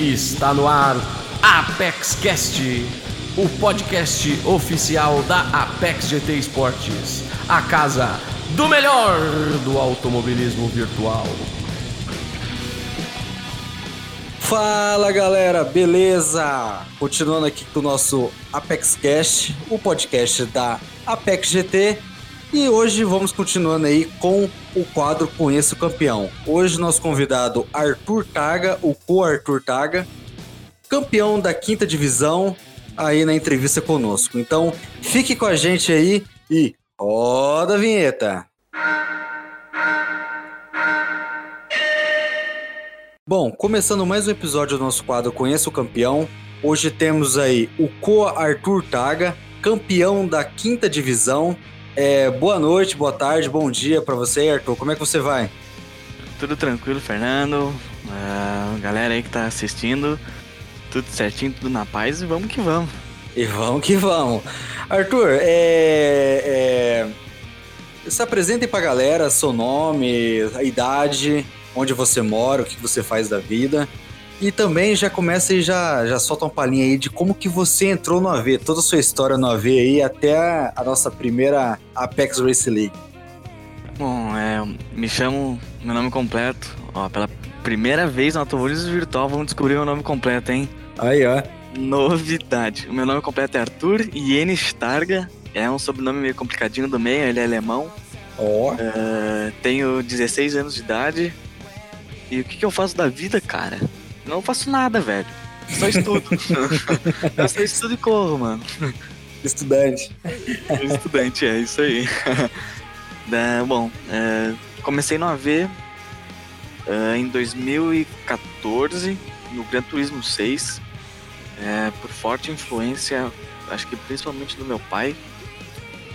Está no ar Apex Cast, o podcast oficial da Apex GT Esportes, a casa do melhor do automobilismo virtual. Fala galera, beleza? Continuando aqui com o nosso Apex Cast, o podcast da Apex GT. E hoje vamos continuando aí com o quadro Conheça o Campeão. Hoje nosso convidado Arthur Taga, o co-Arthur Taga, campeão da quinta divisão, aí na entrevista conosco. Então fique com a gente aí e roda a vinheta. Bom, começando mais um episódio do nosso quadro Conheça o Campeão. Hoje temos aí o Coa Arthur Taga, campeão da quinta divisão. É, boa noite, boa tarde, bom dia para você, Arthur. Como é que você vai? Tudo tranquilo, Fernando. Uh, galera aí que tá assistindo, tudo certinho, tudo na paz e vamos que vamos. E vamos que vamos. Arthur, é, é... se apresentem pra galera, seu nome, a idade, onde você mora, o que você faz da vida. E também já começa e já, já solta uma palhinha aí de como que você entrou no AV, toda a sua história no AV aí até a, a nossa primeira Apex Race League. Bom, é, me chamo, meu nome completo, ó, pela primeira vez no Automobilismo Virtual vamos descobrir meu nome completo, hein? Aí, ó. Novidade, o meu nome completo é Arthur Iene Starga, é um sobrenome meio complicadinho do meio, ele é alemão. Ó. Oh. Uh, tenho 16 anos de idade, e o que, que eu faço da vida, cara? Não faço nada, velho. Só estudo. eu só estudo e corro, mano. Estudante. Estudante, é isso aí. é, bom, é, comecei no AV é, em 2014, no Gran Turismo 6, é, por forte influência, acho que principalmente do meu pai,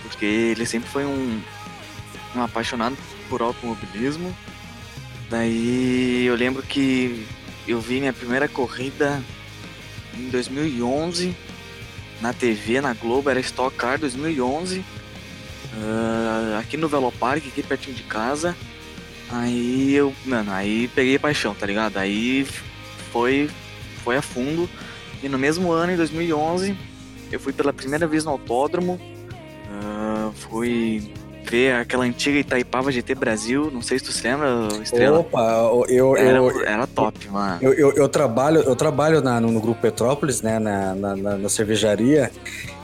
porque ele sempre foi um, um apaixonado por automobilismo Daí eu lembro que eu vi minha primeira corrida em 2011 na TV, na Globo, era Stock Car 2011, uh, aqui no Velopark, aqui pertinho de casa. Aí eu, mano, aí peguei paixão, tá ligado? Aí foi, foi a fundo. E no mesmo ano, em 2011, eu fui pela primeira vez no autódromo. Uh, fui ver aquela antiga Itaipava GT Brasil, não sei se tu se lembra, Estrela. Opa, eu... Era, eu, era top, mano. Eu, eu, eu, trabalho, eu trabalho na, no, no Grupo Petrópolis, né, na, na, na cervejaria,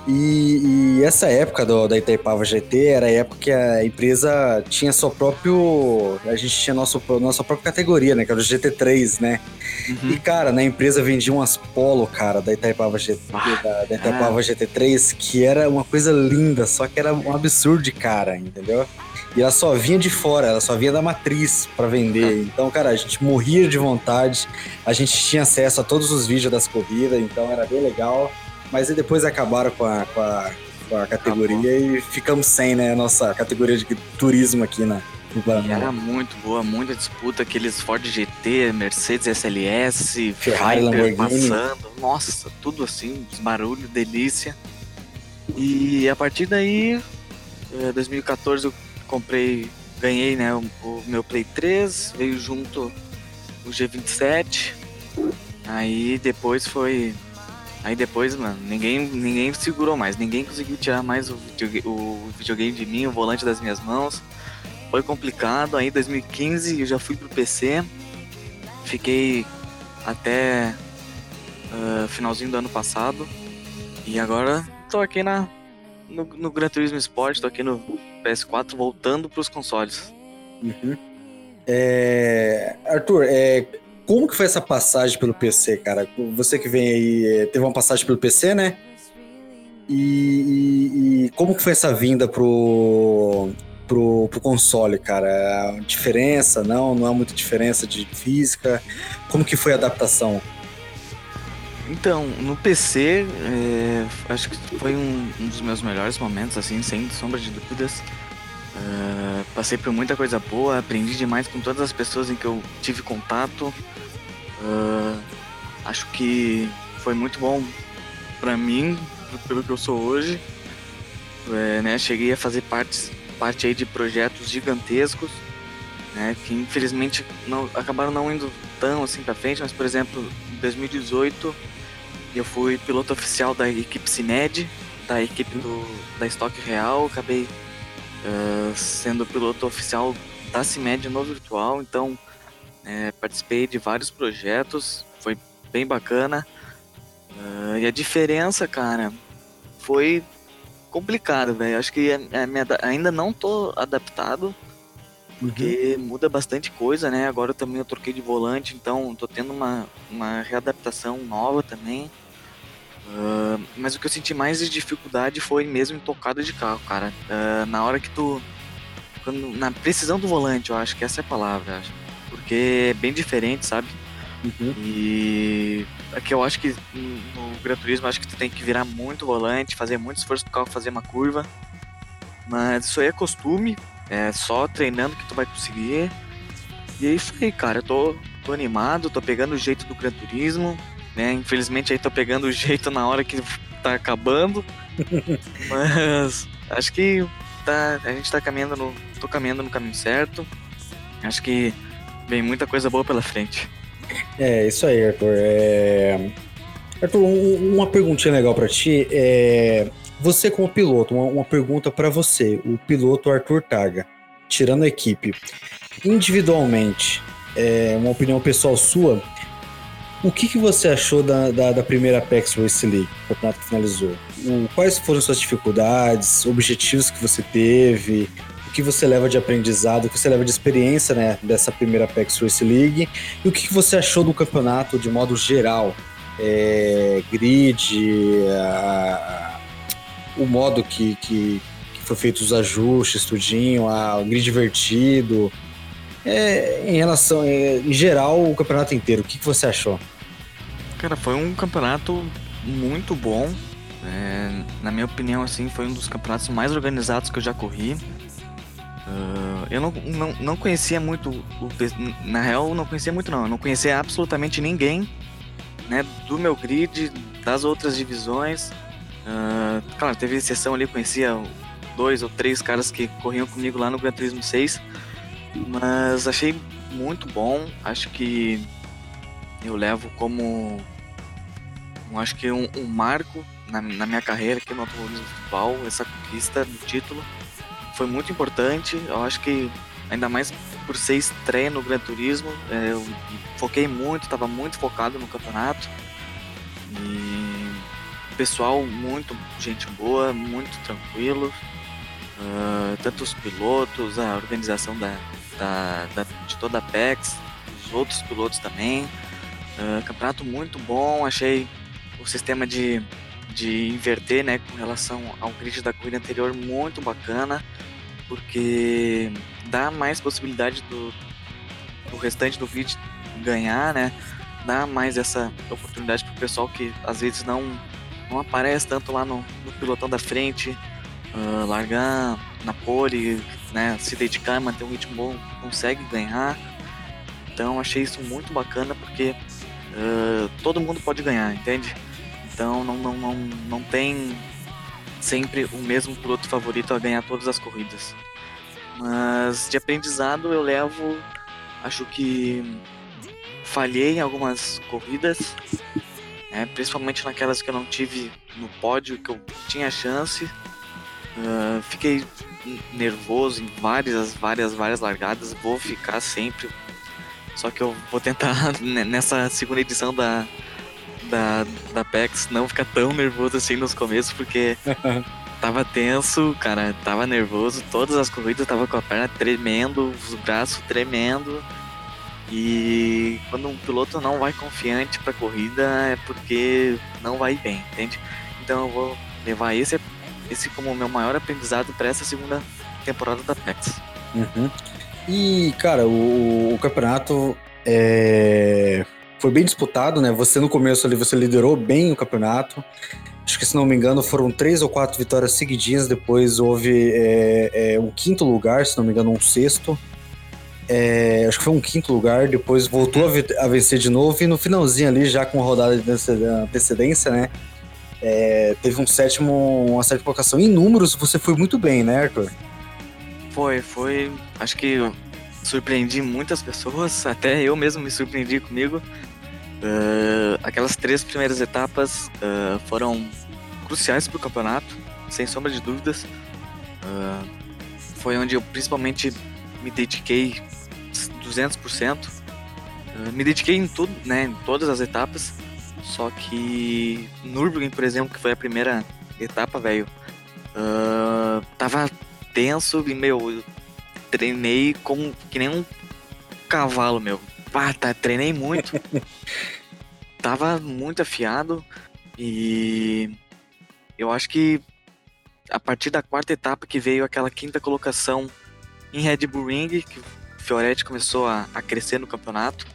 e, e, essa época do, da Itaipava GT era a época que a empresa tinha seu próprio. A gente tinha nosso, nossa própria categoria, né? Que era o GT3, né? Uhum. E, cara, na empresa vendia umas polo, cara, da Itaipava, GT, ah, da, da Itaipava ah. GT3, que era uma coisa linda, só que era um absurdo de cara, entendeu? E ela só vinha de fora, ela só vinha da matriz para vender. Então, cara, a gente morria de vontade, a gente tinha acesso a todos os vídeos das corridas, então era bem legal. Mas aí depois acabaram com a, com a, com a categoria e ficamos sem, né? A nossa categoria de turismo aqui na, e era muito boa, muita disputa, aqueles Ford GT, Mercedes SLS, Ferrari, Lamborghini. passando, nossa, tudo assim, barulho, delícia. E a partir daí, 2014 eh, eu comprei, ganhei né, o meu Play 3, veio junto o G27, aí depois foi Aí depois, mano, ninguém, ninguém segurou mais, ninguém conseguiu tirar mais o, videogame, o videogame de mim, o volante das minhas mãos. Foi complicado. Aí em 2015 eu já fui pro PC, fiquei até uh, finalzinho do ano passado. E agora tô aqui na, no, no Gran Turismo Sport, tô aqui no PS4 voltando pros consoles. Uhum. É... Arthur, é, como que foi essa passagem pelo PC, cara? Você que vem aí, é, teve uma passagem pelo PC, né? E, e, e como que foi essa vinda pro, pro, pro console, cara? Diferença, não? Não há muita diferença de física? Como que foi a adaptação? Então, no PC, é, acho que foi um, um, dos meus melhores momentos, assim, sem sombra de dúvidas. Uh, passei por muita coisa boa, aprendi demais com todas as pessoas em que eu tive contato. Uh, acho que foi muito bom para mim, pelo que eu sou hoje. É, né, cheguei a fazer parte, parte aí de projetos gigantescos. né, que infelizmente não, acabaram não indo tão assim para frente, mas por exemplo, em 2018 eu fui piloto oficial da equipe Cimed, da equipe do, da Stock Real, acabei uh, sendo piloto oficial da CIMED no virtual, então é, participei de vários projetos, foi bem bacana. Uh, e a diferença, cara, foi complicado, velho. Acho que a, a minha, ainda não tô adaptado, porque uhum. muda bastante coisa, né? Agora também eu troquei de volante, então tô tendo uma, uma readaptação nova também. Uh, mas o que eu senti mais de dificuldade foi mesmo em tocada de carro, cara. Uh, na hora que tu. Quando, na precisão do volante, eu acho que essa é a palavra. Porque é bem diferente, sabe? Uhum. E aqui eu acho que no Gran Turismo acho que tu tem que virar muito volante, fazer muito esforço pro carro fazer uma curva. Mas isso aí é costume, é só treinando que tu vai conseguir. E é isso aí, cara. Eu tô, tô animado, tô pegando o jeito do Gran Turismo. Né? Infelizmente aí tô pegando o jeito na hora que tá acabando. mas acho que tá, a gente tá caminhando no. tô caminhando no caminho certo. Acho que vem muita coisa boa pela frente. É, isso aí, Arthur. É... Arthur, um, uma perguntinha legal para ti. É... Você como piloto, uma, uma pergunta para você, o piloto Arthur Taga, tirando a equipe, individualmente, é, uma opinião pessoal sua, o que, que você achou da, da, da primeira Apex Race League, o campeonato que finalizou? O, quais foram suas dificuldades, objetivos que você teve, que você leva de aprendizado, o que você leva de experiência né, dessa primeira Apex Race League e o que, você achou do campeonato de modo geral? É, grid, a, o modo que, que, que foi feito os ajustes, tudinho, a, o grid divertido. É, em relação, é, em geral, o campeonato inteiro, o que, que você achou? Cara, foi um campeonato muito bom. É, na minha opinião, assim, foi um dos campeonatos mais organizados que eu já corri. Uh, eu não, não, não conhecia muito, o, na real, não conhecia muito não, eu não conhecia absolutamente ninguém, né, do meu grid, das outras divisões. Uh, claro, teve exceção ali, conhecia dois ou três caras que corriam comigo lá no Gran Turismo 6, mas achei muito bom, acho que eu levo como acho que um, um marco na, na, minha carreira aqui no automobilismo futebol, essa conquista do título foi muito importante. Eu acho que ainda mais por ser estreia no Gran Turismo, é, eu foquei muito, estava muito focado no campeonato. E pessoal muito gente boa, muito tranquilo. Uh, tanto os pilotos, a organização da, da, da, de toda a PEX, os outros pilotos também. Uh, campeonato muito bom, achei o sistema de, de inverter, né, com relação ao grid da corrida anterior, muito bacana, porque dá mais possibilidade do, do restante do grid ganhar, né, dá mais essa oportunidade para o pessoal que às vezes não, não aparece tanto lá no, no pilotão da frente, uh, largar na pole, né, se dedicar, manter um ritmo bom, consegue ganhar. Então achei isso muito bacana porque uh, todo mundo pode ganhar, entende? Então não, não, não, não tem sempre o mesmo piloto favorito a ganhar todas as corridas. Mas de aprendizado eu levo, acho que falhei em algumas corridas, né, principalmente naquelas que eu não tive no pódio, que eu tinha chance. Uh, fiquei nervoso em várias, várias, várias largadas. Vou ficar sempre. Só que eu vou tentar nessa segunda edição da, da, da PEX não ficar tão nervoso assim nos começos, porque tava tenso, cara, tava nervoso, todas as corridas tava com a perna tremendo, os braços tremendo. E quando um piloto não vai confiante pra corrida é porque não vai bem, entende? Então eu vou levar esse, esse como meu maior aprendizado para essa segunda temporada da PEX. Uhum. E, cara, o, o campeonato é, foi bem disputado, né? Você no começo ali, você liderou bem o campeonato. Acho que, se não me engano, foram três ou quatro vitórias seguidinhas. Depois houve é, é, um quinto lugar, se não me engano, um sexto. É, acho que foi um quinto lugar. Depois voltou a, a, vencer de novo. E no finalzinho ali, já com rodada de antecedência, né? É, teve um sétimo, uma sétima colocação. Em números, você foi muito bem, né, Arthur? Foi, foi. Acho que surpreendi muitas pessoas, até eu mesmo me surpreendi comigo. Uh, aquelas três primeiras etapas uh, foram cruciais para o campeonato, sem sombra de dúvidas. Uh, foi onde eu principalmente me dediquei 200%. me dediquei em tudo, né, em todas as etapas. Só que Nürburgring, por exemplo, que foi a primeira etapa, velho, tava tenso e, meu, eu treinei como que nem um cavalo, meu. Pá, tá, treinei muito. Tava muito afiado e eu acho que a partir da quarta etapa que veio aquela quinta colocação em Red Bull Ring, que o Fioretti começou a, a crescer no campeonato.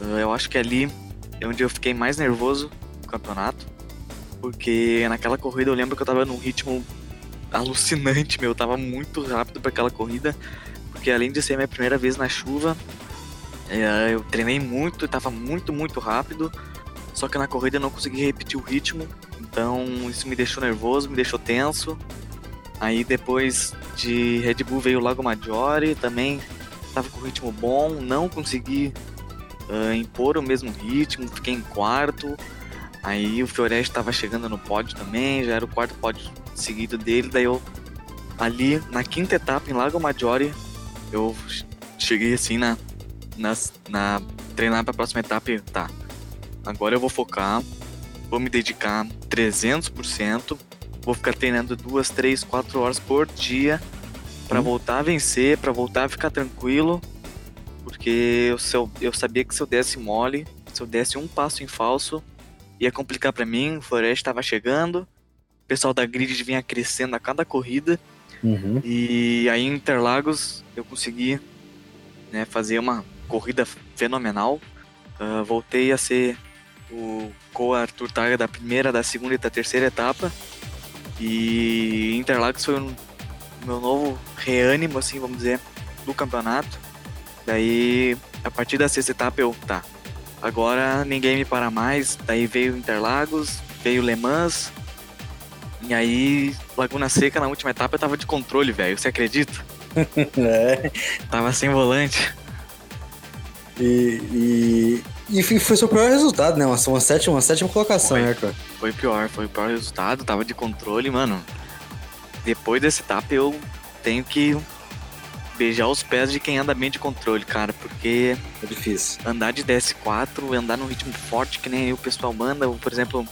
Eh, eu acho que ali é onde eu fiquei mais nervoso no campeonato, porque naquela corrida eu lembro que eu tava num ritmo alucinante, meu. Eu tava muito rápido para aquela corrida, porque além de ser minha primeira vez na chuva, eu treinei muito, tava muito, muito rápido. Só que na corrida eu não consegui repetir o ritmo, então isso me deixou nervoso, me deixou tenso. Aí depois de Red Bull veio o Lago Maggiore, também tava com ritmo bom, não consegui uh, impor o mesmo ritmo, fiquei em quarto. Aí o Fioreste estava chegando no pódio também, já era o quarto pódio seguido dele. Daí eu, ali na quinta etapa em Lago Maggiore, eu cheguei assim na, na, na treinar para a próxima etapa e tá. Agora eu vou focar, vou me dedicar 300%, vou ficar treinando duas, três, quatro horas por dia para hum. voltar a vencer, para voltar a ficar tranquilo, porque eu, se eu, eu sabia que se eu desse mole, se eu desse um passo em falso, ia complicar para mim, o Floresta estava chegando, o pessoal da grid vinha crescendo a cada corrida, uhum. e aí em Interlagos eu consegui né, fazer uma corrida fenomenal, uh, voltei a ser o co-Arthur Targa da primeira, da segunda e da terceira etapa, e Interlagos foi o meu novo reânimo, assim, vamos dizer, do campeonato. Daí, a partir da sexta etapa, eu, tá, Agora ninguém me para mais. Daí veio Interlagos, veio Le Mans. E aí, Laguna Seca na última etapa eu tava de controle, velho. Você acredita? é. Tava sem volante. E, e, e foi seu pior resultado, né? Uma, uma, sétima, uma sétima colocação, foi, né, cara? Foi pior, foi o pior resultado. Tava de controle, mano. Depois dessa etapa eu tenho que beijar os pés de quem anda bem de controle, cara, porque é difícil. Andar de DS4, andar num ritmo forte que nem o pessoal manda, por exemplo,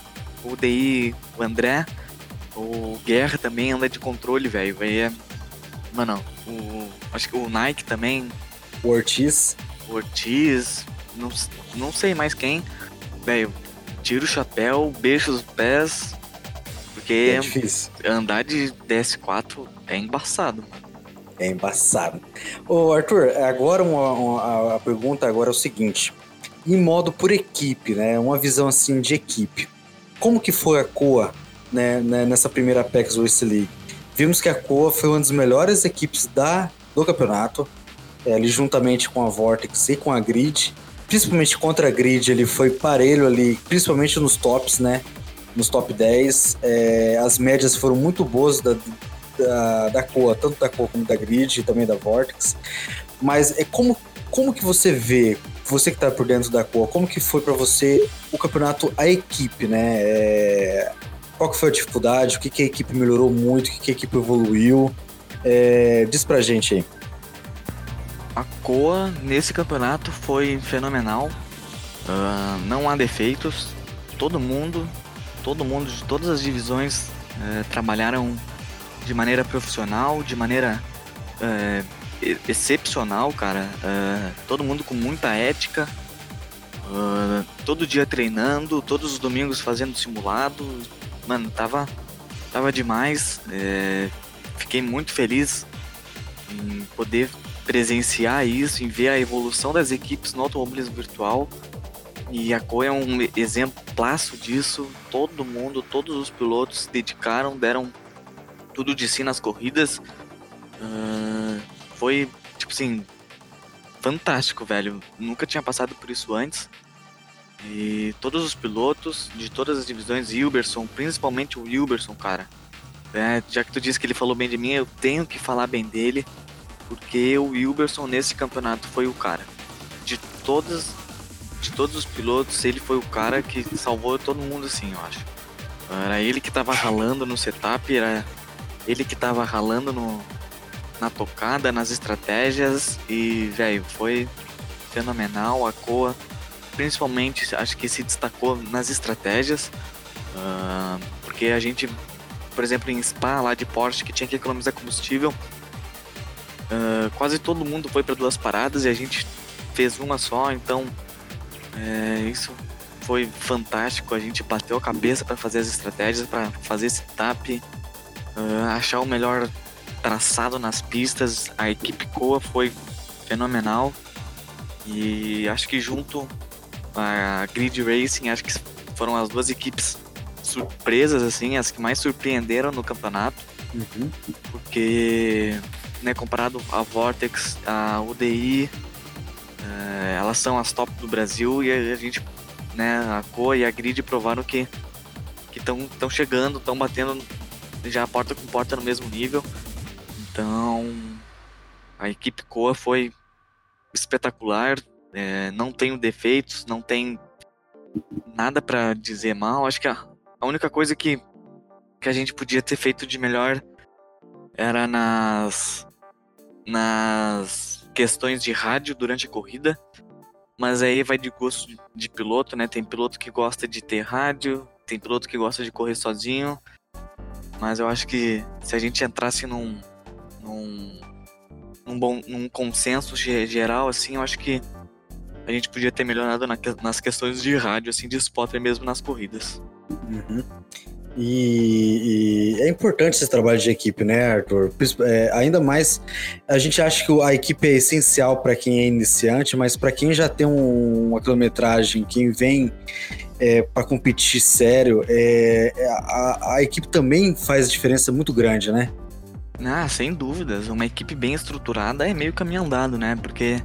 o DI, o André, o Guerra também anda de controle, velho. É... Mano, o acho que o Nike também, o Ortiz, Ortiz, não, não sei mais quem, velho. Tira o chapéu, beija os pés, porque é andar de DS4 é embaçado, mano. É embaçado. Ô, Arthur, agora uma, uma, a pergunta agora é o seguinte. Em modo por equipe, né? Uma visão assim de equipe. Como que foi a Coa né, né, nessa primeira Apex West League? Vimos que a Coa foi uma das melhores equipes da, do campeonato, é, ali juntamente com a Vortex e com a Grid. Principalmente contra a Grid, ele foi parelho ali, principalmente nos tops, né? Nos top 10. É, as médias foram muito boas da, da, da Coa, tanto da Coa como da Grid e também da Vortex. Mas é como, como que você vê, você que está por dentro da Coa, como que foi para você o campeonato, a equipe, né? É, qual que foi a dificuldade, o que, que a equipe melhorou muito, o que, que a equipe evoluiu? É, diz pra gente aí. A Coa nesse campeonato foi fenomenal. Uh, não há defeitos. Todo mundo, todo mundo de todas as divisões uh, trabalharam de maneira profissional, de maneira é, excepcional, cara. É, todo mundo com muita ética, é, todo dia treinando, todos os domingos fazendo simulado. Mano, tava, tava demais. Fiquei muito feliz em poder presenciar isso, em ver a evolução das equipes no automobilismo virtual. E a Coa é um exemplaço disso. Todo mundo, todos os pilotos se dedicaram, deram tudo de si nas corridas. Uh, foi, tipo assim, fantástico, velho. Nunca tinha passado por isso antes. E todos os pilotos de todas as divisões, Wilberson, principalmente o Wilberson, cara. É, já que tu disse que ele falou bem de mim, eu tenho que falar bem dele. Porque o Wilberson nesse campeonato foi o cara. De todas de todos os pilotos, ele foi o cara que salvou todo mundo assim, eu acho. Era ele que tava ralando no setup, era ele que tava ralando no, na tocada, nas estratégias e, velho, foi fenomenal. A Coa, principalmente, acho que se destacou nas estratégias, uh, porque a gente, por exemplo, em Spa lá de Porsche, que tinha que economizar combustível, uh, quase todo mundo foi para duas paradas e a gente fez uma só, então é, isso foi fantástico. A gente bateu a cabeça para fazer as estratégias, para fazer esse tap, uh, achar o melhor traçado nas pistas. A equipe Coa foi fenomenal e acho que junto a Grid Racing, acho que foram as duas equipes surpresas assim, as que mais surpreenderam no campeonato, uhum. porque né, comparado a Vortex, a UDI, uh, eh, elas são as top do Brasil e a gente né, a Coa e a Grid provaram que estão chegando, estão batendo já porta com porta no mesmo nível. Então a equipe Coa foi espetacular, é, não tem defeitos, não tem nada para dizer mal. Acho que a, a única coisa que, que a gente podia ter feito de melhor era nas nas questões de rádio durante a corrida. Mas aí vai de gosto de, piloto, né? Tem piloto que gosta de ter rádio, tem piloto que gosta de correr sozinho. Mas eu acho que se a gente entrasse num, num, num bom num consenso geral, assim, eu acho que a gente podia ter melhorado na, nas questões de rádio, assim, de spotter mesmo nas corridas. Uhum. E, e, é importante esse trabalho de equipe, né, Arthur? É, ainda mais, a gente acha que a equipe é essencial para quem é iniciante, mas para quem já tem um, uma quilometragem, quem vem é, para competir sério, é, é, a, a, equipe também faz diferença muito grande, né? Ah, sem dúvidas. Uma equipe bem estruturada é meio caminho andado, né? Porque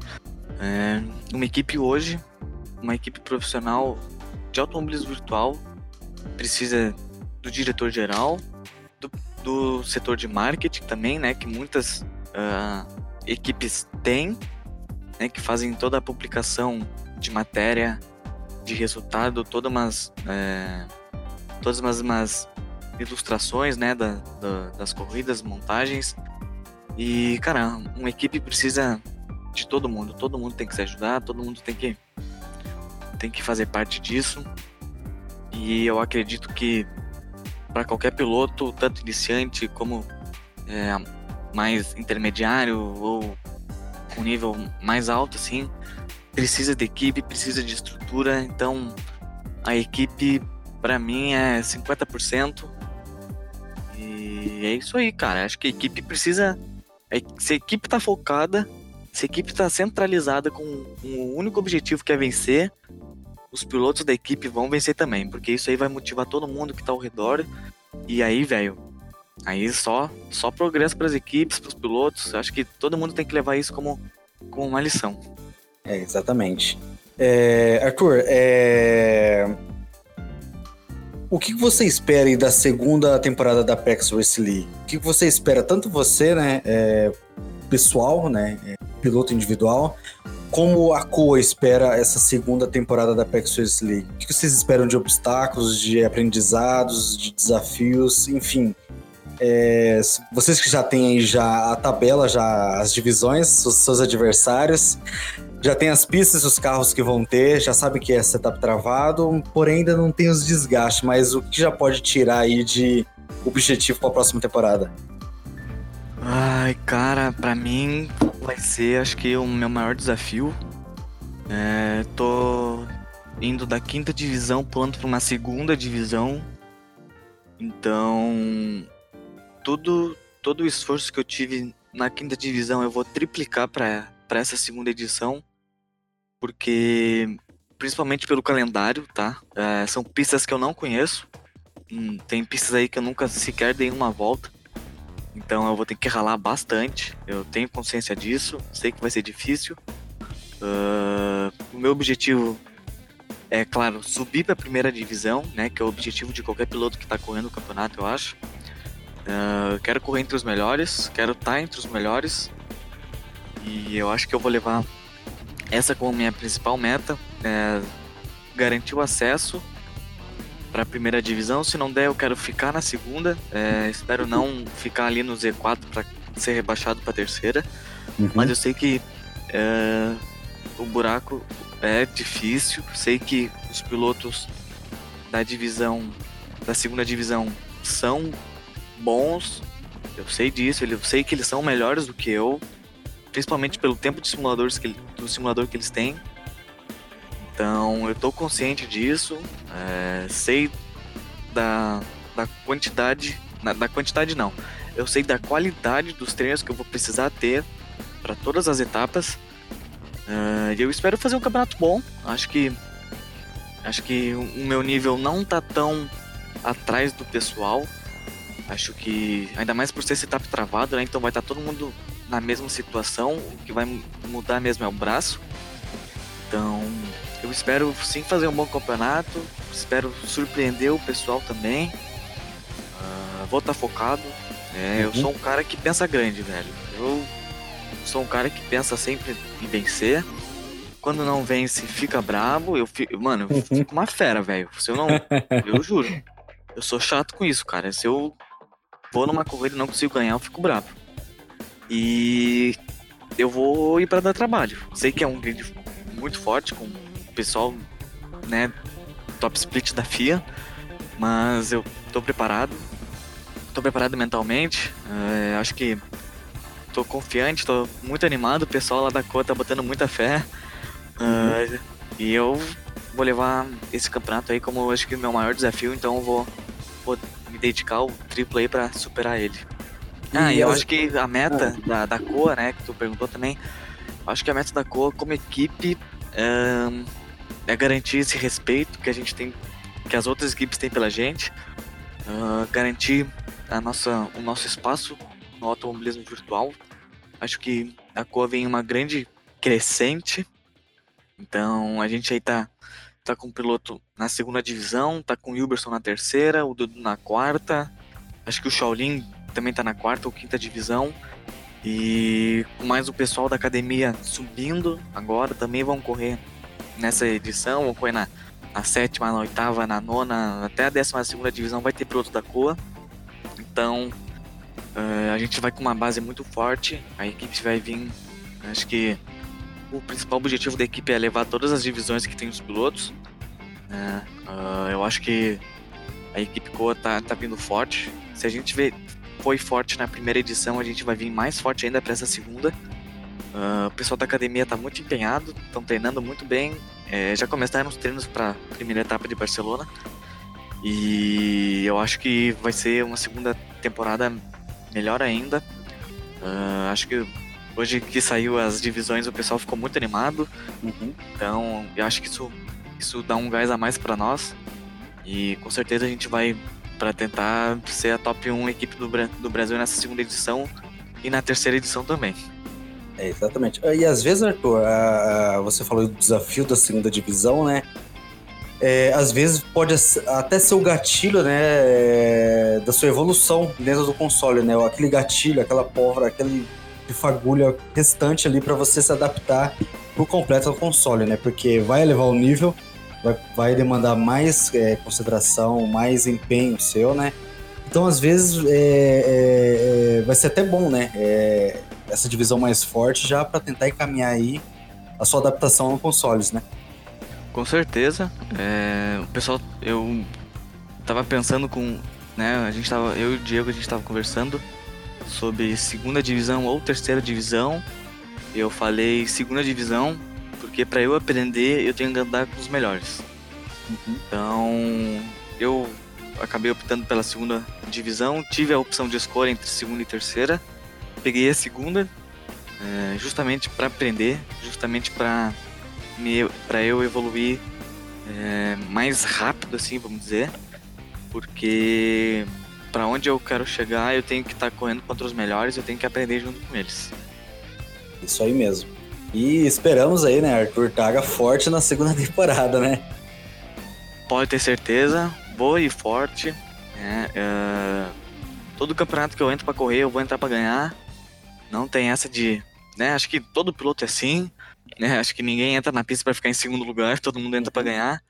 é, uma equipe hoje, uma equipe profissional de automobilismo virtual, precisa do diretor geral, do, do setor de marketing também, né? Que muitas uh, equipes têm, né? Que fazem toda a publicação de matéria, de resultado, todas umas, é, todas umas, umas ilustrações, né? Da, da, das corridas, montagens. E, cara, uma equipe precisa de todo mundo. Todo mundo tem que se ajudar, todo mundo tem que tem que fazer parte disso. E eu acredito que para qualquer piloto, tanto iniciante como é, mais intermediário ou com nível mais alto, assim, precisa de equipe, precisa de estrutura. Então, a equipe, para mim, é 50%. E é isso aí, cara. Acho que a equipe precisa. É, se a equipe tá focada, se a equipe tá centralizada com um único objetivo que é vencer, os pilotos da equipe vão vencer também, porque isso aí vai motivar todo mundo que tá ao redor. E aí, velho, aí só só progresso para as equipes, para os pilotos. Acho que todo mundo tem que levar isso como, como uma lição. É, exatamente. É, Arthur, é... o que você espera da segunda temporada da PEX Race League? O que você espera, tanto você, né, é, pessoal, né, é, piloto individual, como a COA espera essa segunda temporada da PEX League? O que vocês esperam de obstáculos, de aprendizados, de desafios, enfim? É, vocês que já têm aí já a tabela, já as divisões, os seus adversários, já tem as pistas, os carros que vão ter, já sabe que é setup travado, porém ainda não tem os desgastes, mas o que já pode tirar aí de objetivo para a próxima temporada? Ai, cara, para mim vai ser, acho que, o meu maior desafio. É, tô indo da quinta divisão pulando para uma segunda divisão. Então, tudo, todo o esforço que eu tive na quinta divisão eu vou triplicar para essa segunda edição, porque principalmente pelo calendário, tá? É, são pistas que eu não conheço. Hum, tem pistas aí que eu nunca sequer dei uma volta. Então eu vou ter que ralar bastante. Eu tenho consciência disso. Sei que vai ser difícil. Uh, o meu objetivo é, claro, subir para a primeira divisão, né? Que é o objetivo de qualquer piloto que está correndo o campeonato, eu acho. Uh, quero correr entre os melhores, quero estar tá entre os melhores. E eu acho que eu vou levar essa como minha principal meta, é garantir o acesso para a primeira divisão. Se não der, eu quero ficar na segunda. É, espero não ficar ali no Z4 para ser rebaixado para terceira. Uhum. Mas eu sei que é, o buraco é difícil. Sei que os pilotos da divisão, da segunda divisão, são bons. Eu sei disso. Eu sei que eles são melhores do que eu principalmente pelo tempo de simuladores que, do simulador que eles têm. Então eu estou consciente disso, é, sei da, da quantidade, na, da quantidade não, eu sei da qualidade dos treinos que eu vou precisar ter para todas as etapas. E eu espero fazer um campeonato bom. Acho que acho que o meu nível não tá tão atrás do pessoal. Acho que ainda mais por ser setup travado, né? Então vai estar tá todo mundo na mesma situação, o que vai mudar mesmo é o braço. Então, eu espero sim fazer um bom campeonato, espero surpreender o pessoal também. Uh, vou estar tá focado. É, uhum. Eu sou um cara que pensa grande, velho. Eu sou um cara que pensa sempre em vencer. Quando não vence, fica bravo. Eu fico, mano, eu fico uma fera, velho. Se eu não, eu juro. Eu sou chato com isso, cara. Se eu vou numa corrida e não consigo ganhar, eu fico bravo. E eu vou ir para dar trabalho. Sei que é um grid muito forte com pessoal, né, top split da FIA, mas eu tô preparado. Tô preparado mentalmente. É, acho que tô confiante, tô muito animado. O pessoal lá da cor tá botando muita fé. Uh, e eu vou levar esse campeonato aí como acho que o meu maior desafio, então eu vou, vou me dedicar ao triplo aí para superar ele. Ah, e eu acho que a meta ah. da, da COA, né, que tu perguntou também, acho que a meta da COA como equipe um, é garantir esse respeito que a gente tem, que as outras equipes têm pela gente, uh, garantir a nossa, o nosso espaço no automobilismo virtual. Acho que a COA vem uma grande crescente, então a gente aí tá, tá com o piloto na segunda divisão, tá com o Wilberson na terceira, o Dudu na quarta, acho que o Shaolin também está na quarta ou quinta divisão. E mais o pessoal da academia subindo agora, também vão correr nessa edição, vão correr na, na sétima, na oitava, na nona, até a décima segunda divisão vai ter piloto da COA. Então uh, a gente vai com uma base muito forte, a equipe vai vir, acho que o principal objetivo da equipe é levar todas as divisões que tem os pilotos. Uh, eu acho que a equipe COA tá, tá vindo forte. Se a gente vê, foi forte na primeira edição, a gente vai vir mais forte ainda para essa segunda. Uh, o pessoal da academia está muito empenhado, estão treinando muito bem. É, já começaram os treinos para a primeira etapa de Barcelona. E eu acho que vai ser uma segunda temporada melhor ainda. Uh, acho que hoje que saiu as divisões o pessoal ficou muito animado. Uhum. Então eu acho que isso, isso dá um gás a mais para nós. E com certeza a gente vai para tentar ser a top 1 equipe do, do Brasil nessa segunda edição e na terceira edição também. É, exatamente. E às vezes, Arthur, a, a, você falou do desafio da segunda divisão, né? É, às vezes pode até ser o gatilho, né, é, da sua evolução dentro do console, né? Aquele gatilho, aquela pólvora, aquele fagulha restante ali para você se adaptar por completo ao console, né? Porque vai elevar o nível, vai, vai demandar mais é, concentração, mais empenho seu, né? Então, às vezes, é, é, é vai ser até bom, né? É, essa divisão mais forte já para tentar encaminhar aí a sua adaptação aos consoles, né? Com certeza. É, o pessoal, eu tava pensando com, né? A gente tava, eu e o Diego, a gente tava conversando sobre segunda divisão ou terceira divisão. Eu falei segunda divisão porque para eu aprender eu tenho que andar com os melhores. Uhum. Então eu acabei optando pela segunda divisão, tive a opção de escolha entre segunda e terceira, peguei a segunda é, justamente para aprender, justamente para para eu evoluir é, mais rápido assim, vamos dizer, porque para onde eu quero chegar eu tenho que estar tá correndo contra os melhores, eu tenho que aprender junto com eles. Isso aí mesmo. E esperamos aí, né, Arthur Taga forte na segunda temporada, né? Pode ter certeza, boa e forte. Né? Uh, todo campeonato que eu entro para correr, eu vou entrar para ganhar. Não tem essa de né? Acho que todo piloto é assim, né? Acho que ninguém entra na pista para ficar em segundo lugar, todo mundo entra para ganhar.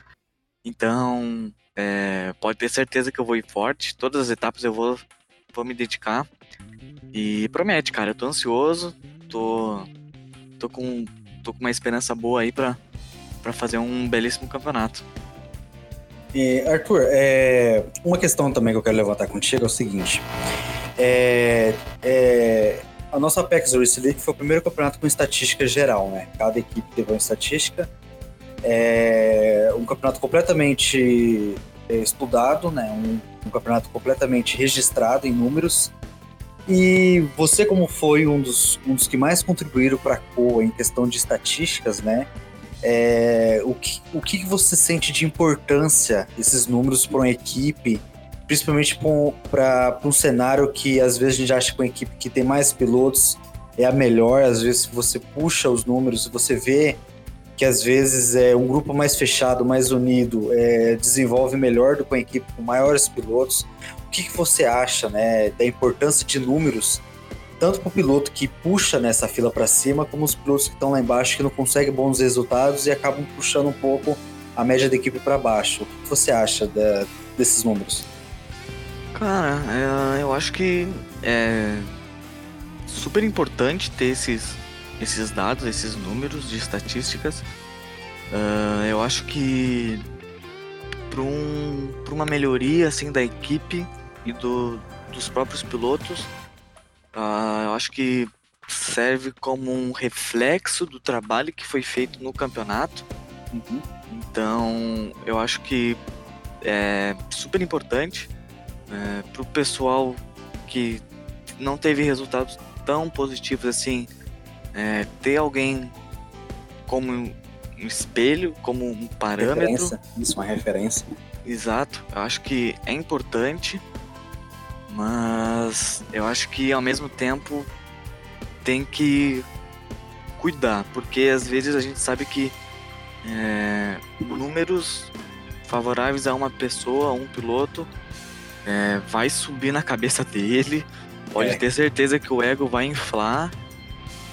Então, é, pode ter certeza que eu vou ir forte. Todas as etapas eu vou, vou me dedicar. E promete, cara. Eu tô ansioso, tô, tô, com, tô com uma esperança boa aí pra, pra fazer um belíssimo campeonato. E, Arthur, é, uma questão também que eu quero levantar contigo é o seguinte. É, é, a nossa Apex Race League foi o primeiro campeonato com estatística geral, né? Cada equipe teve uma estatística. É um campeonato completamente é, estudado, né? Um, um campeonato completamente registrado em números. E você, como foi um dos, um dos que mais contribuíram para a COA em questão de estatísticas, né? É, o, que, o que você sente de importância esses números para uma equipe, principalmente para um cenário que às vezes a gente acha que uma equipe que tem mais pilotos é a melhor, às vezes você puxa os números, você vê que às vezes é um grupo mais fechado, mais unido, é, desenvolve melhor do que uma equipe com maiores pilotos. O que, que você acha né, da importância de números tanto para o piloto que puxa nessa fila para cima, como os pilotos que estão lá embaixo que não conseguem bons resultados e acabam puxando um pouco a média da equipe para baixo. O que você acha de, desses números? Cara, é, eu acho que é super importante ter esses, esses dados, esses números de estatísticas. Uh, eu acho que para um, uma melhoria assim da equipe e do, dos próprios pilotos, Uh, eu acho que serve como um reflexo do trabalho que foi feito no campeonato. Uhum. Então, eu acho que é super importante é, para o pessoal que não teve resultados tão positivos assim, é, ter alguém como um espelho, como um parâmetro. Referência. Isso, uma referência. Exato, eu acho que é importante. Mas eu acho que ao mesmo tempo tem que cuidar, porque às vezes a gente sabe que é, números favoráveis a uma pessoa, a um piloto, é, vai subir na cabeça dele. Pode é. ter certeza que o ego vai inflar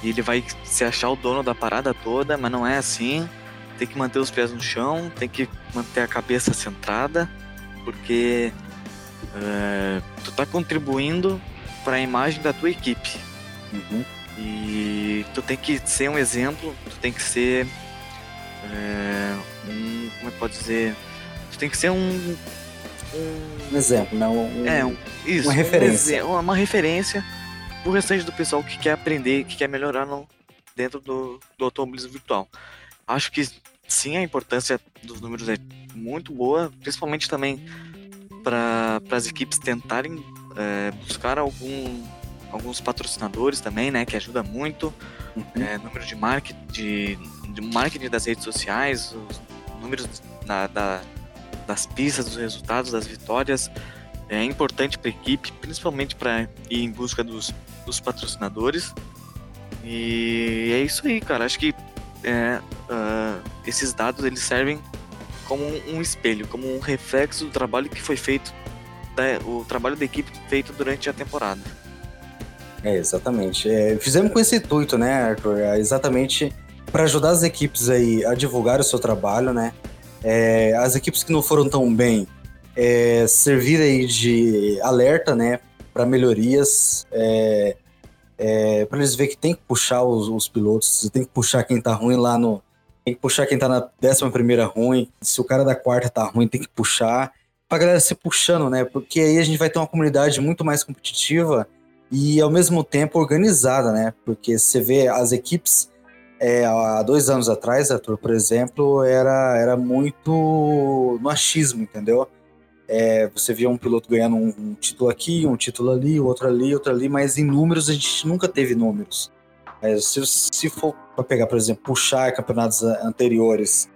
e ele vai se achar o dono da parada toda, mas não é assim. Tem que manter os pés no chão, tem que manter a cabeça centrada, porque é, tu tá contribuindo para a imagem da tua equipe. Uhum. E tu tem que ser um exemplo, tu tem que ser é, um, como é que pode dizer? Tu tem que ser um um, exemplo, né? Um, é, um, isso, uma referência. Um, uma referência pro restante do pessoal que quer aprender, que quer melhorar no, dentro do, do automobilismo virtual. Acho que sim, a importância dos números é muito boa, principalmente também para as equipes tentarem é, buscar algum, alguns patrocinadores também, né, que ajuda muito. Uhum. É, número de marketing, de, de, marketing das redes sociais, os números da, da, das pistas, dos resultados, das vitórias. É importante para a equipe, principalmente para ir em busca dos, dos patrocinadores. E é isso aí, cara. Acho que é, uh, esses dados eles servem como um espelho, como um reflexo do trabalho que foi feito, da, o trabalho da equipe feito durante a temporada. É, exatamente. É, fizemos com esse intuito, né, Arthur? É exatamente para ajudar as equipes aí a divulgar o seu trabalho, né? É, as equipes que não foram tão bem é, servir aí de alerta, né, para melhorias, é, é, para eles verem que tem que puxar os, os pilotos, tem que puxar quem tá ruim lá no, tem que puxar quem tá na décima primeira ruim. Se o cara da quarta tá ruim, tem que puxar. Pra galera se puxando, né? Porque aí a gente vai ter uma comunidade muito mais competitiva e ao mesmo tempo organizada, né? Porque você vê as equipes é, há dois anos atrás, Arthur, por exemplo, era, era muito no achismo, entendeu? É, você via um piloto ganhando um, um, título aqui, um título ali, outro ali, outro ali, mas em números a gente nunca teve números. É, se, se for para pegar, por exemplo, puxar campeonatos anteriores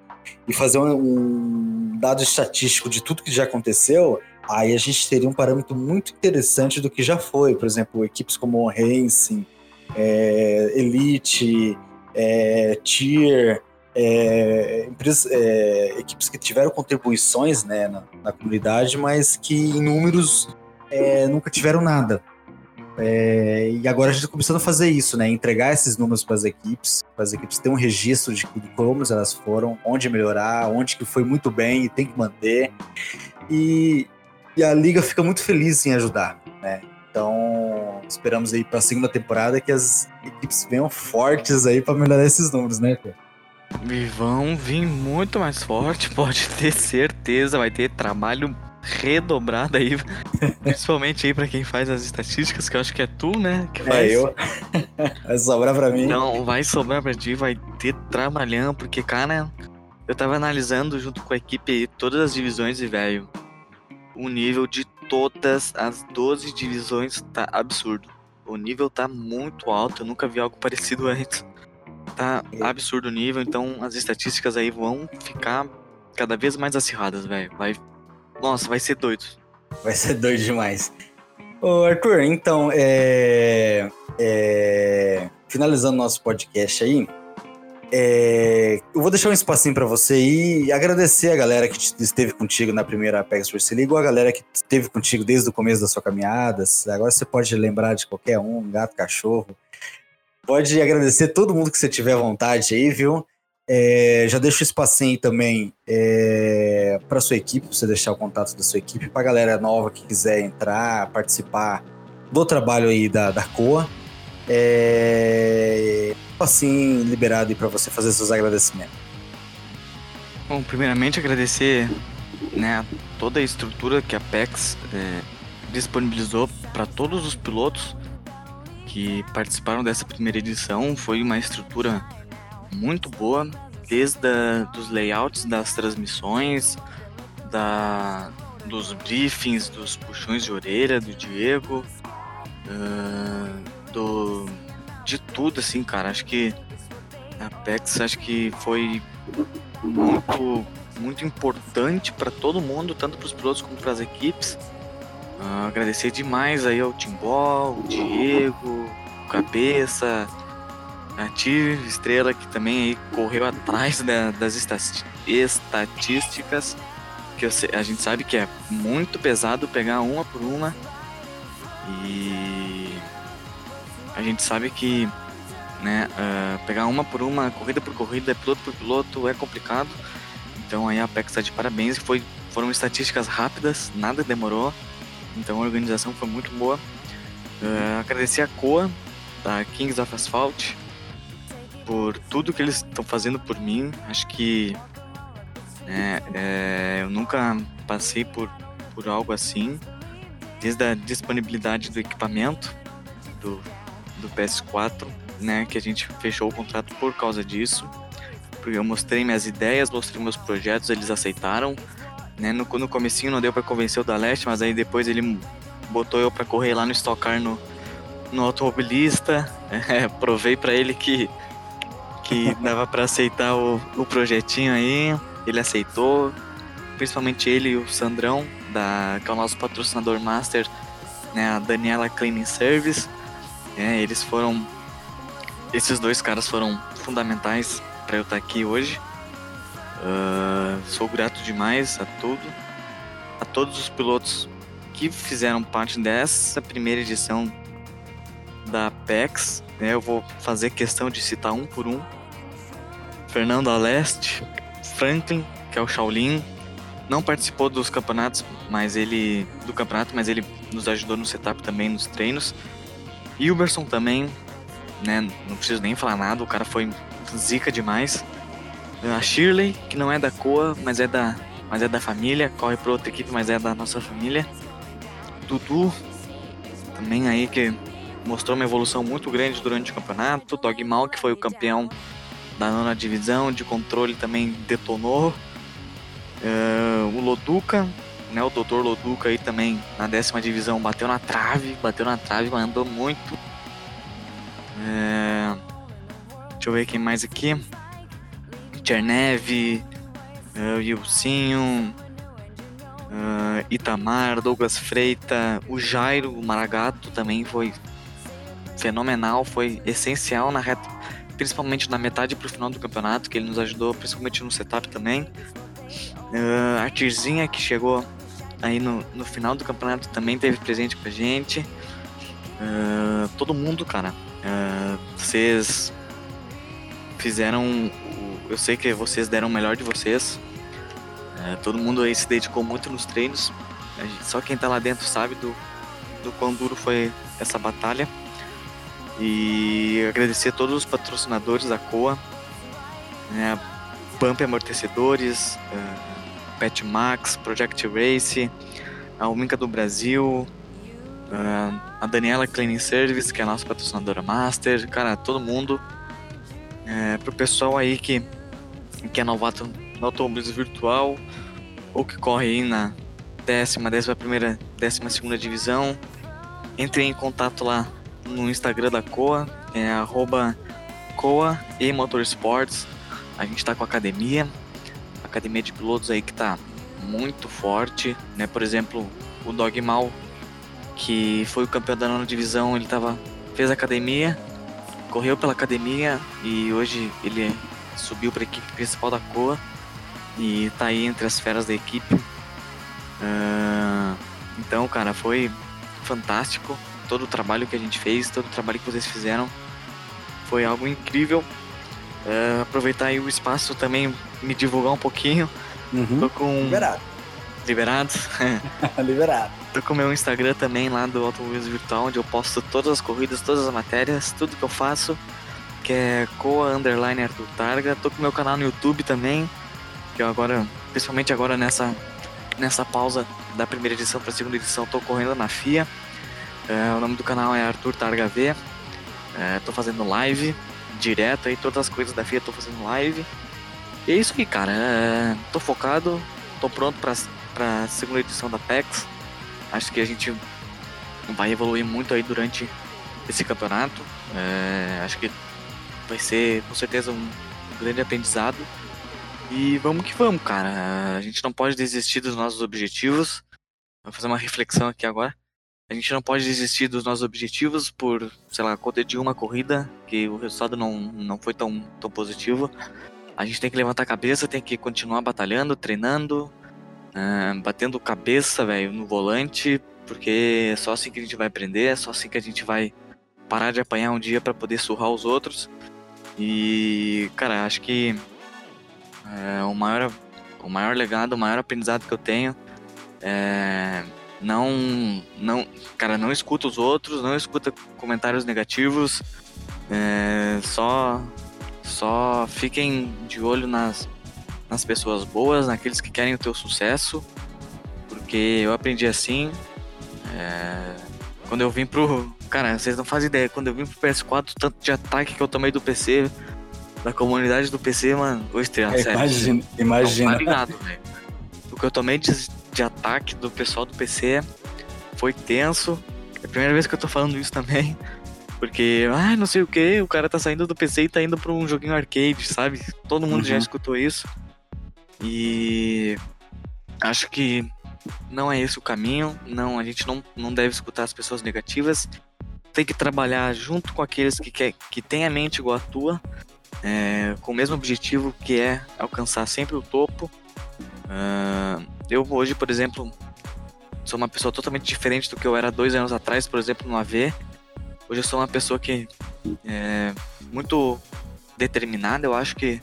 e fazer um, um, dado estatístico de tudo que já aconteceu, aí a gente teria um parâmetro muito interessante do que já foi. Por exemplo, equipes como Racing, é, Elite, é, Tier, é, empresas, é, equipes que tiveram contribuições né, na, na, comunidade, mas que em números é, nunca tiveram nada. É, e agora a gente está começando a fazer isso, né? Entregar esses números para as equipes, para as equipes ter um registro de, de, como elas foram, onde melhorar, onde que foi muito bem e tem que manter. E, e a liga fica muito feliz em ajudar, né? Então esperamos aí para a segunda temporada que as equipes venham fortes aí para melhorar esses números, né? E vão vir muito mais forte, pode ter certeza, vai ter trabalho redobrada aí, principalmente aí para quem faz as estatísticas, que eu acho que é tu, né? Que é, faz. É, eu. vai sobrar para mim. Não, vai sobrar para ti, vai ter trabalhando, porque, cara, eu tava analisando junto com a equipe aí todas as divisões e, velho, o nível de todas as 12 divisões tá absurdo. O nível tá muito alto, eu nunca vi algo parecido antes. Tá é. absurdo o nível, então as estatísticas aí vão ficar cada vez mais acirradas, velho. Vai nossa, vai ser doido. Vai ser doido demais. Ô, Arthur, então, é, é, finalizando nosso podcast aí, é, eu vou deixar um espacinho para você e agradecer a galera que esteve contigo na primeira Apex Force League, ou a galera que esteve contigo desde o começo da sua caminhada. Agora você pode lembrar de qualquer um, gato, cachorro. Pode agradecer todo mundo que você tiver vontade aí, viu? É, já deixo o espacinho também é, para sua equipe, você deixar o contato da sua equipe, para galera nova que quiser entrar, participar do trabalho aí da, da COA. É, assim, liberado para você fazer seus agradecimentos. Bom, primeiramente agradecer né, toda a estrutura que a PEX é, disponibilizou para todos os pilotos que participaram dessa primeira edição. Foi uma estrutura muito boa, desde a, dos layouts das transmissões, da, dos briefings, dos puxões de orelha do Diego, uh, do, de tudo, assim, cara. Acho que a PEX acho que foi muito, muito importante para todo mundo, tanto para os pilotos como para as equipes. Uh, agradecer demais aí ao Timbó, o Diego, o Cabeça, a Tir Estrela, que também aí correu atrás da, das estatísticas, que a gente sabe que é muito pesado pegar uma por uma. E a gente sabe que né, uh, pegar uma por uma, corrida por corrida, piloto por piloto, é complicado. Então aí a Apex está de parabéns. Foi, foram estatísticas rápidas, nada demorou. Então a organização foi muito boa. Uh, agradecer a Coa, da Kings of Asphalt, por tudo que eles estão fazendo por mim. Acho que né, é, eu nunca passei por, por algo assim, desde a disponibilidade do equipamento do, do PS4, né, que a gente fechou o contrato por causa disso. Porque eu mostrei minhas ideias, mostrei meus projetos, eles aceitaram. Né, no, no comecinho não deu para convencer o da Leste, mas aí depois ele botou eu para correr lá no Stock Car no, no automobilista. É, provei para ele que que dava para aceitar o, o projetinho aí. Ele aceitou, principalmente ele e o Sandrão, da, que é o nosso patrocinador master, né, a Daniela Cleaning Service. É, eles foram. Esses dois caras foram fundamentais para eu estar aqui hoje. Uh, sou grato demais a tudo, a todos os pilotos que fizeram parte dessa primeira edição da Apex. Né, eu vou fazer questão de citar um por um. Fernando Aleste, Franklin, que é o Shaolin, não participou dos campeonatos, mas ele do campeonato, mas ele nos ajudou no setup também nos treinos. Hilberson também, né, não preciso nem falar nada, o cara foi zica demais. A Shirley, que não é da Coa, mas é da, mas é da família, corre para outra equipe, mas é da nossa família. Dudu, também aí que mostrou uma evolução muito grande durante o campeonato. Dogmal, que foi o campeão da nona divisão, de controle também detonou. Uh, o Loduca, né, o Dr. Loduca aí também na décima divisão bateu na trave, bateu na trave, mas andou muito. Uh, deixa eu ver quem mais aqui. Chernev, uh, Ilcinho, uh, Itamar, Douglas Freita, o Jairo, o Maragato também foi fenomenal, foi essencial na reta principalmente na metade para o final do campeonato, que ele nos ajudou principalmente no setup também. Uh, a Tirzinha, que chegou aí no, no final do campeonato, também teve presente com a gente. Uh, todo mundo, cara. Uh, vocês fizeram. Eu sei que vocês deram o melhor de vocês. Todo mundo aí se dedicou muito nos treinos. Só quem tá lá dentro sabe do, do quão duro foi essa batalha. E agradecer a todos os patrocinadores da COA, né, Pump Amortecedores, uh, Pet Max, Project Race, a Uminca do Brasil, uh, a Daniela Cleaning Service, que é a nossa patrocinadora master, cara, todo mundo. É, pro pessoal aí que, que é novato no automobilismo virtual ou que corre aí na décima, décima primeira, décima segunda divisão, entre em contato lá no Instagram da Coa, é arroba Coa e Motorsports. A gente está com a academia, academia de pilotos aí que tá muito forte, né? Por exemplo, o Dogmal que foi o campeão da nona divisão, ele tava, fez academia, correu pela academia e hoje ele subiu para a equipe principal da COA e tá aí entre as feras da equipe. Uh, então, cara, foi fantástico todo o trabalho que a gente fez, todo o trabalho que vocês fizeram. Foi algo incrível. Uh, aproveitar aí o espaço também, me divulgar um pouquinho. Uhum. Tô com. Liberado. Liberado? Liberado. Tô com o meu Instagram também lá do Automobilismo Virtual, onde eu posto todas as corridas, todas as matérias, tudo que eu faço, que é Coa Underline Arthur Targa. Tô com o meu canal no YouTube também, que eu agora, principalmente agora nessa, nessa pausa da primeira edição para a segunda edição, tô correndo na FIA. É, o nome do canal é Arthur Targa V. É, tô fazendo live direto aí, todas as coisas da FIA tô fazendo live. E é isso aí, cara. É, tô focado, tô pronto para a segunda edição da PEX. Acho que a gente vai evoluir muito aí durante esse campeonato. É, acho que vai ser com certeza um grande aprendizado. E vamos que vamos, cara. A gente não pode desistir dos nossos objetivos. Vou fazer uma reflexão aqui agora. A gente não pode desistir dos nossos objetivos por, sei lá, conta de uma corrida que o resultado não, não foi tão, tão positivo. A gente tem que levantar a cabeça, tem que continuar batalhando, treinando, uh, batendo cabeça, velho, no volante, porque é só assim que a gente vai aprender, é só assim que a gente vai parar de apanhar um dia para poder surrar os outros. E, cara, acho que é, o, maior, o maior legado, o maior aprendizado que eu tenho é não, não, cara, não escuta os outros, não escuta comentários negativos, é, só, só fiquem de olho nas, nas pessoas boas, naqueles que querem o teu sucesso, porque eu aprendi assim. É, quando eu vim pro. Cara, vocês não fazem ideia, quando eu vim pro PS4, tanto de ataque que eu tomei do PC, da comunidade do PC, mano, estrear, é, sério. Imagina, imagina. Não, tá ligado, O que eu tomei de, de ataque do pessoal do PC foi tenso. É a primeira vez que eu tô falando isso também. Porque, ah, não sei o que, o cara tá saindo do PC e tá indo pra um joguinho arcade, sabe? Todo mundo uhum. já escutou isso. E acho que não é esse o caminho. Não, a gente não, não deve escutar as pessoas negativas. Tem que trabalhar junto com aqueles que, quer, que têm a mente igual a tua, é, com o mesmo objetivo que é alcançar sempre o topo. Uh, eu hoje, por exemplo, sou uma pessoa totalmente diferente do que eu era dois anos atrás, por exemplo, no AV. Hoje eu sou uma pessoa que é muito determinada. Eu acho que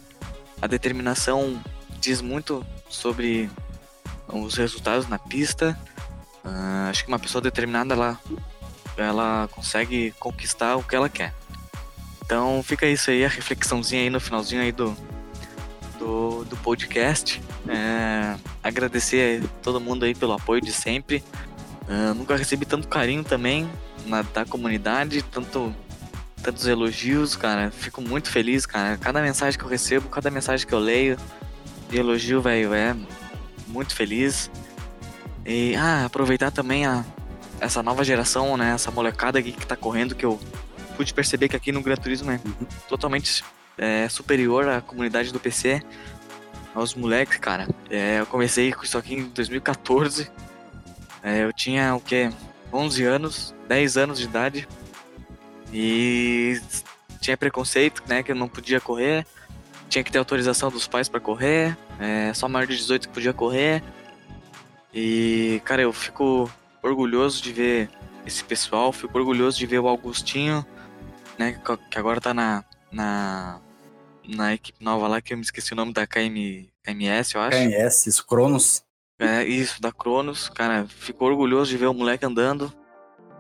a determinação diz muito sobre os resultados na pista. Uh, acho que uma pessoa determinada ela, ela consegue conquistar o que ela quer. Então fica isso aí, a reflexãozinha aí no finalzinho aí do, do, do podcast. É, agradecer a todo mundo aí pelo apoio de sempre. Uh, nunca recebi tanto carinho também na, da comunidade, tanto tantos elogios, cara. Fico muito feliz, cara. Cada mensagem que eu recebo, cada mensagem que eu leio, de elogio, velho, é muito feliz. E ah, aproveitar também a, essa nova geração, né? Essa molecada aqui que tá correndo, que eu pude perceber que aqui no Gran Turismo é totalmente é, superior à comunidade do PC. Aos moleques, cara. É, eu comecei com isso aqui em 2014. É, eu tinha o que? 11 anos, 10 anos de idade. E tinha preconceito, né? Que eu não podia correr tinha que ter autorização dos pais para correr, é, só maior de 18 que podia correr. E, cara, eu fico orgulhoso de ver esse pessoal. Fico orgulhoso de ver o Augustinho, né, que agora tá na, na, na equipe nova lá, que eu me esqueci o nome da KM, KMS, eu acho. KMS, isso, Cronos. É, isso, da Cronos. Cara, fico orgulhoso de ver o moleque andando.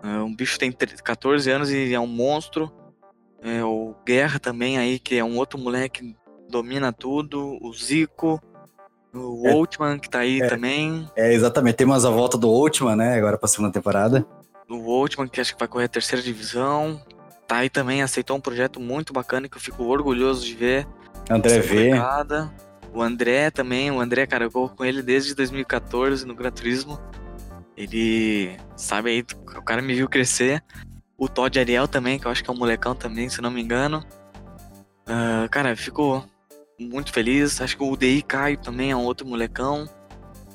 É, um bicho tem 14 anos e é um monstro. É, o Guerra também aí, que é um outro moleque que domina tudo. O Zico. O é, que tá aí é, também. É, exatamente. Temos a volta do Ultman, né? Agora pra segunda temporada. O Ultman, que acho que vai correr a terceira divisão. Tá aí também, aceitou um projeto muito bacana que eu fico orgulhoso de ver. André V. O André também, o André, cara, eu corro com ele desde 2014 no Gran Turismo. Ele, sabe aí, o cara me viu crescer. O Todd Ariel também, que eu acho que é um molecão também, se não me engano. Uh, cara, ficou muito feliz. Acho que o DI Caio também é um outro molecão.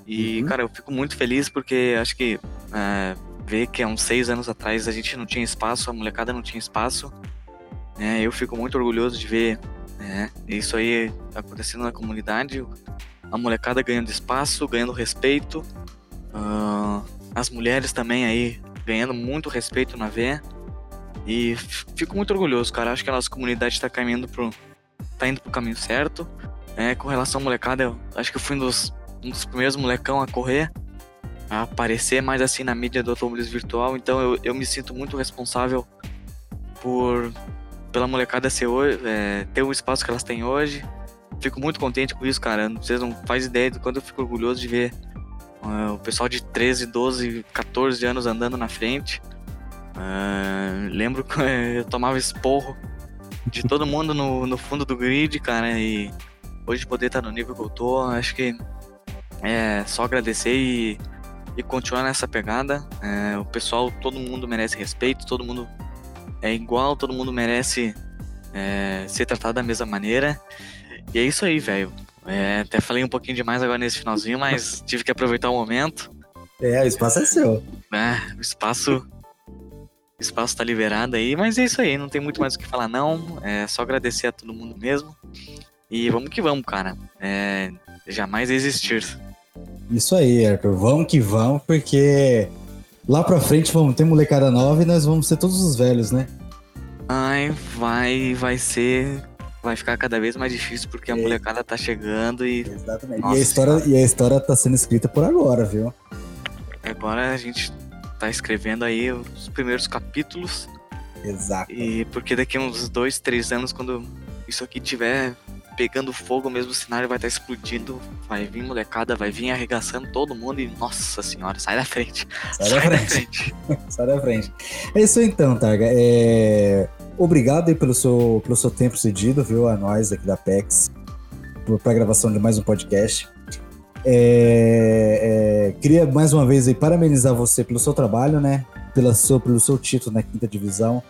E, uhum. cara, eu fico muito feliz porque acho que uh, ver que há uns seis anos atrás a gente não tinha espaço, a molecada não tinha espaço. Né? Eu fico muito orgulhoso de ver né? isso aí acontecendo na comunidade. A molecada ganhando espaço, ganhando respeito. Uh, as mulheres também aí ganhando muito respeito na V. E fico muito orgulhoso, cara. Acho que a nossa comunidade está caminhando pro. tá indo pro caminho certo. É, com relação à molecada, acho que eu fui um dos, um dos primeiros molecão a correr, a aparecer mais assim na mídia do automobilismo virtual. Então eu, eu me sinto muito responsável por pela molecada ser hoje, é, ter o espaço que elas têm hoje. Fico muito contente com isso, cara. Vocês não fazem ideia do quanto eu fico orgulhoso de ver uh, o pessoal de 13, 12, 14 anos andando na frente. Uh, lembro que eu tomava esporro de todo mundo no, no fundo do grid, cara, e hoje poder estar no nível que eu tô, acho que é só agradecer e, e continuar nessa pegada. É, o pessoal, todo mundo merece respeito, todo mundo é igual, todo mundo merece é, ser tratado da mesma maneira. E é isso aí, velho. É, até falei um pouquinho demais agora nesse finalzinho, mas tive que aproveitar o momento. É, o espaço é seu. É, o espaço. O espaço tá liberado aí, mas é isso aí, não tem muito mais o que falar, não. É só agradecer a todo mundo mesmo. E vamos que vamos, cara. É, jamais existir. Isso aí, Arthur. Vamos que vamos, porque lá pra frente vamos ter molecada nova e nós vamos ser todos os velhos, né? Ai, vai, vai ser vai ficar cada vez mais difícil porque a é. molecada tá chegando e. Exatamente. Nossa, e, a história, e a história tá sendo escrita por agora, viu? Agora a gente tá escrevendo aí os primeiros capítulos. Exato. E porque daqui a uns dois, três anos, quando isso aqui tiver pegando fogo mesmo, o cenário vai estar tá explodindo, vai vir molecada, vai vir arregaçando todo mundo e, nossa senhora, sai da frente. Sai, sai da frente. Da frente. sai da frente. É isso então, Targa. É obrigado aí pelo seu, pelo seu tempo cedido, viu, a nós aqui da PEX, para a gravação de mais um podcast. É, é, queria mais uma vez aí parabenizar você pelo seu trabalho, né? Pela seu, pelo seu título na quinta divisão.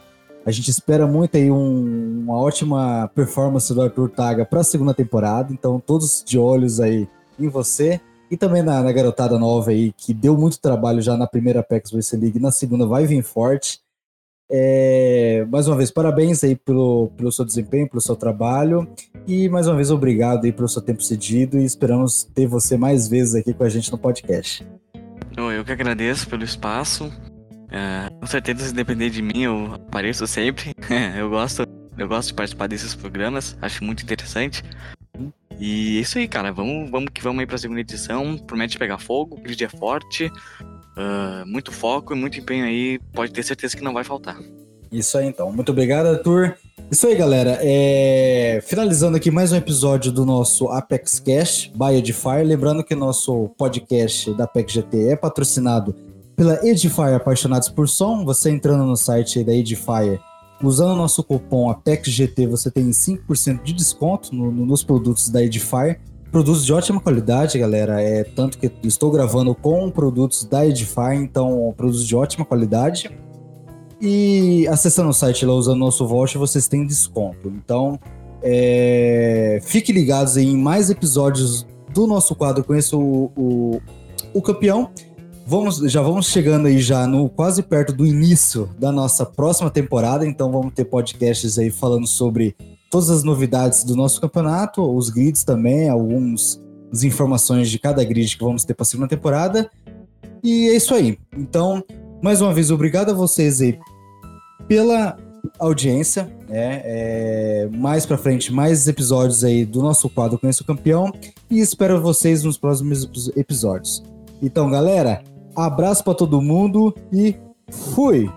A gente espera muito aí um, uma ótima performance do Arthur Taga para a segunda temporada. Então, todos de olhos aí em você e também na, na, garotada nova aí que deu muito trabalho já na primeira PEX Race League, na segunda vai vir forte. É, mais uma vez, parabéns aí pelo, pelo seu desempenho, pelo seu trabalho. E mais uma vez, obrigado aí pelo seu tempo cedido e esperamos ter você mais vezes aqui com a gente no podcast. Eu que agradeço pelo espaço. É, com certeza, se depender de mim, eu apareço sempre. eu gosto, eu gosto de participar desses programas, acho muito interessante. E é isso aí, cara. Vamos, vamos que vamos aí pra segunda edição. Promete pegar fogo, o grid é forte. Uh, muito foco e muito empenho aí, pode ter certeza que não vai faltar. Isso aí então. Muito obrigado, Arthur. Isso aí, galera. É... Finalizando aqui mais um episódio do nosso Apex Cash by Edifier. Lembrando que nosso podcast da Apex GT é patrocinado pela Edifier Apaixonados por Som. Você entrando no site da Edifier, usando o nosso cupom APEXGT, você tem 5% de desconto no, no, nos produtos da Edifier. Produtos de ótima qualidade, galera. É tanto que estou gravando com produtos da Edify, então produtos de ótima qualidade. E acessando o site lá usando nosso voucher, vocês têm desconto. Então, é, fiquem ligados em mais episódios do nosso quadro Conheça o, o, o Campeão. Vamos, já vamos chegando aí já no quase perto do início da nossa próxima temporada, então vamos ter podcasts aí falando sobre todas as novidades do nosso campeonato, os grids também, algumas informações de cada grid que vamos ter para a segunda temporada. E é isso aí. Então, Mais uma vez, obrigado a vocês aí pela audiência. Né? É, mais para frente, mais episódios aí do nosso quadro Conheço o Campeão. E espero vocês nos próximos episódios. Então, galera, abraço para todo mundo e fui!